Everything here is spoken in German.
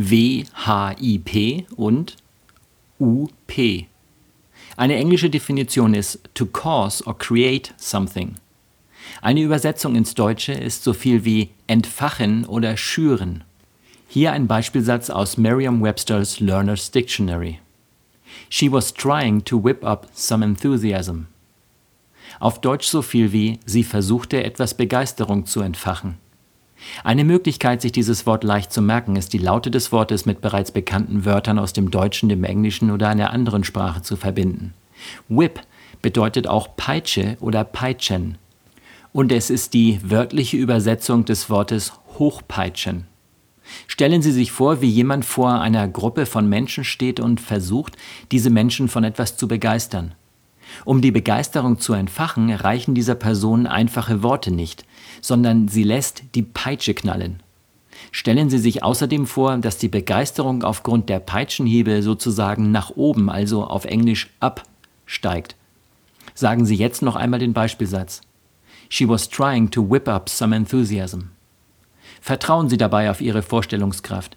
W-H-I-P und U-P. Eine englische Definition ist to cause or create something. Eine Übersetzung ins Deutsche ist so viel wie entfachen oder schüren. Hier ein Beispielsatz aus Merriam-Webster's Learner's Dictionary. She was trying to whip up some enthusiasm. Auf Deutsch so viel wie sie versuchte etwas Begeisterung zu entfachen. Eine Möglichkeit, sich dieses Wort leicht zu merken, ist die Laute des Wortes mit bereits bekannten Wörtern aus dem Deutschen, dem Englischen oder einer anderen Sprache zu verbinden. Whip bedeutet auch Peitsche oder Peitschen. Und es ist die wörtliche Übersetzung des Wortes hochpeitschen. Stellen Sie sich vor, wie jemand vor einer Gruppe von Menschen steht und versucht, diese Menschen von etwas zu begeistern. Um die Begeisterung zu entfachen, reichen dieser Person einfache Worte nicht, sondern sie lässt die Peitsche knallen. Stellen Sie sich außerdem vor, dass die Begeisterung aufgrund der Peitschenhiebe sozusagen nach oben, also auf Englisch up, steigt. Sagen Sie jetzt noch einmal den Beispielsatz. She was trying to whip up some enthusiasm. Vertrauen Sie dabei auf Ihre Vorstellungskraft.